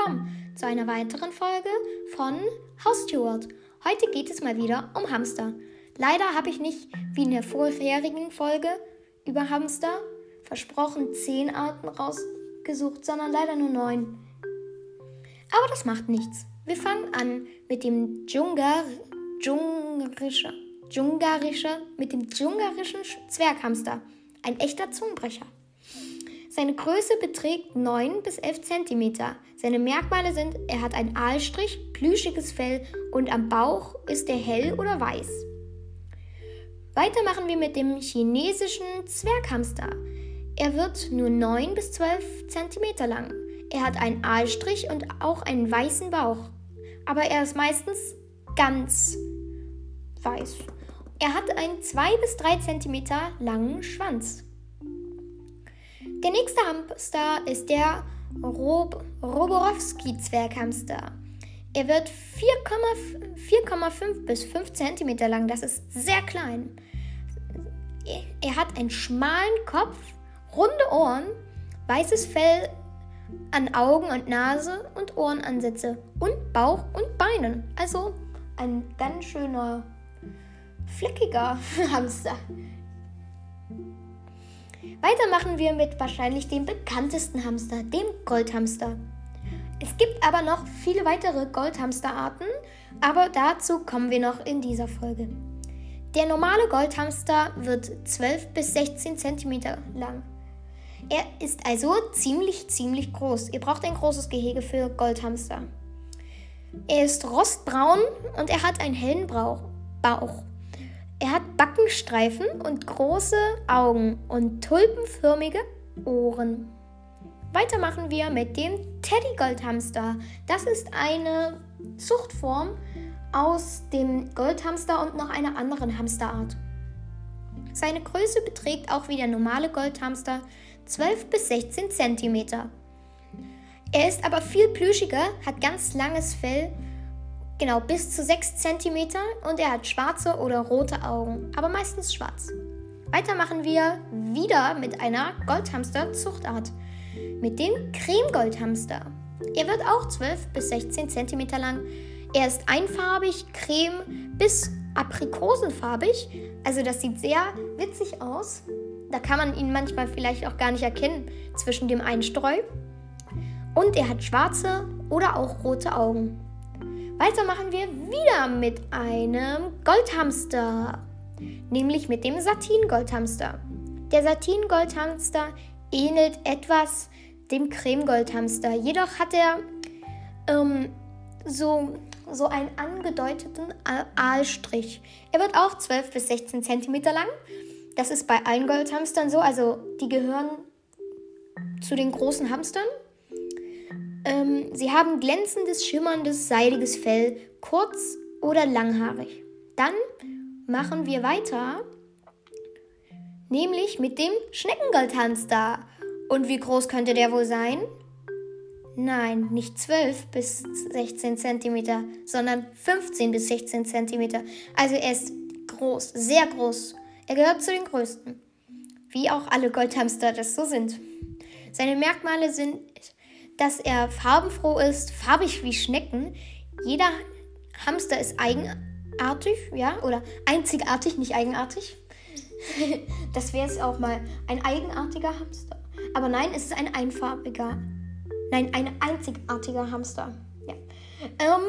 willkommen zu einer weiteren Folge von Haustierworld. Heute geht es mal wieder um Hamster. Leider habe ich nicht wie in der vorherigen Folge über Hamster versprochen zehn Arten rausgesucht, sondern leider nur neun. Aber das macht nichts. Wir fangen an mit dem Djungar, Djungarischer, Djungarischer, mit dem Djungarischen Zwerghamster. Ein echter Zungenbrecher. Seine Größe beträgt 9 bis 11 cm. Seine Merkmale sind, er hat einen Aalstrich, plüschiges Fell und am Bauch ist er hell oder weiß. Weiter machen wir mit dem chinesischen Zwerghamster. Er wird nur 9 bis 12 cm lang. Er hat einen Aalstrich und auch einen weißen Bauch. Aber er ist meistens ganz weiß. Er hat einen 2 bis 3 cm langen Schwanz. Der nächste Hamster ist der Rob Roborowski-Zwerghamster. Er wird 4,5 bis 5 cm lang. Das ist sehr klein. Er hat einen schmalen Kopf, runde Ohren, weißes Fell an Augen und Nase und Ohrenansätze und Bauch und Beinen. Also ein ganz schöner, fleckiger Hamster. Weiter machen wir mit wahrscheinlich dem bekanntesten Hamster, dem Goldhamster. Es gibt aber noch viele weitere Goldhamsterarten, aber dazu kommen wir noch in dieser Folge. Der normale Goldhamster wird 12 bis 16 cm lang. Er ist also ziemlich, ziemlich groß. Ihr braucht ein großes Gehege für Goldhamster. Er ist rostbraun und er hat einen hellen Bauch. Er hat Backenstreifen und große Augen und tulpenförmige Ohren. Weiter machen wir mit dem Teddy Goldhamster. Das ist eine Zuchtform aus dem Goldhamster und noch einer anderen Hamsterart. Seine Größe beträgt auch wie der normale Goldhamster 12 bis 16 cm. Er ist aber viel plüschiger, hat ganz langes Fell Genau, bis zu 6 cm und er hat schwarze oder rote Augen, aber meistens schwarz. Weiter machen wir wieder mit einer Goldhamster-Zuchtart, mit dem Creme-Goldhamster. Er wird auch 12 bis 16 cm lang. Er ist einfarbig, creme bis aprikosenfarbig. Also das sieht sehr witzig aus. Da kann man ihn manchmal vielleicht auch gar nicht erkennen zwischen dem Einstreu. Und er hat schwarze oder auch rote Augen. Weiter machen wir wieder mit einem Goldhamster, nämlich mit dem Satin-Goldhamster. Der Satin-Goldhamster ähnelt etwas dem Creme-Goldhamster, jedoch hat er ähm, so, so einen angedeuteten Aalstrich. Er wird auch 12 bis 16 cm lang. Das ist bei allen Goldhamstern so, also die gehören zu den großen Hamstern. Ähm, sie haben glänzendes, schimmerndes, seidiges Fell, kurz oder langhaarig. Dann machen wir weiter, nämlich mit dem Schneckengoldhamster. Und wie groß könnte der wohl sein? Nein, nicht 12 bis 16 cm, sondern 15 bis 16 cm. Also er ist groß, sehr groß. Er gehört zu den größten. Wie auch alle Goldhamster das so sind. Seine Merkmale sind dass er farbenfroh ist, farbig wie Schnecken. Jeder Hamster ist eigenartig, ja, oder einzigartig, nicht eigenartig. das wäre es auch mal ein eigenartiger Hamster. Aber nein, es ist ein einfarbiger, nein, ein einzigartiger Hamster. Ja. Ähm,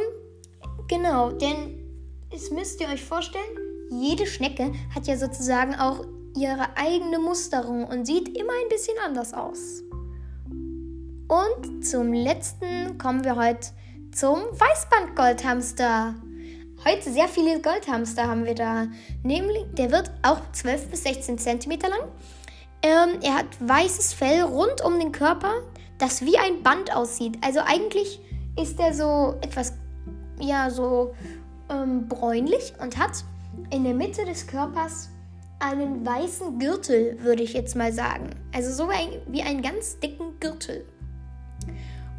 genau, denn es müsst ihr euch vorstellen, jede Schnecke hat ja sozusagen auch ihre eigene Musterung und sieht immer ein bisschen anders aus. Und zum letzten kommen wir heute zum Weißband-Goldhamster. Heute sehr viele Goldhamster haben wir da. Nämlich, der wird auch 12 bis 16 cm lang. Ähm, er hat weißes Fell rund um den Körper, das wie ein Band aussieht. Also eigentlich ist er so etwas, ja, so ähm, bräunlich und hat in der Mitte des Körpers einen weißen Gürtel, würde ich jetzt mal sagen. Also so ein, wie einen ganz dicken Gürtel.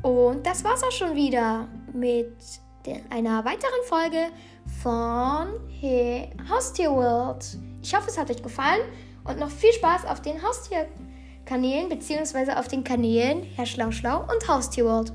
Und das war's auch schon wieder mit einer weiteren Folge von hey, Haustier World. Ich hoffe, es hat euch gefallen und noch viel Spaß auf den Haustierkanälen bzw. auf den Kanälen Herr Schlau Schlau und Haustier World.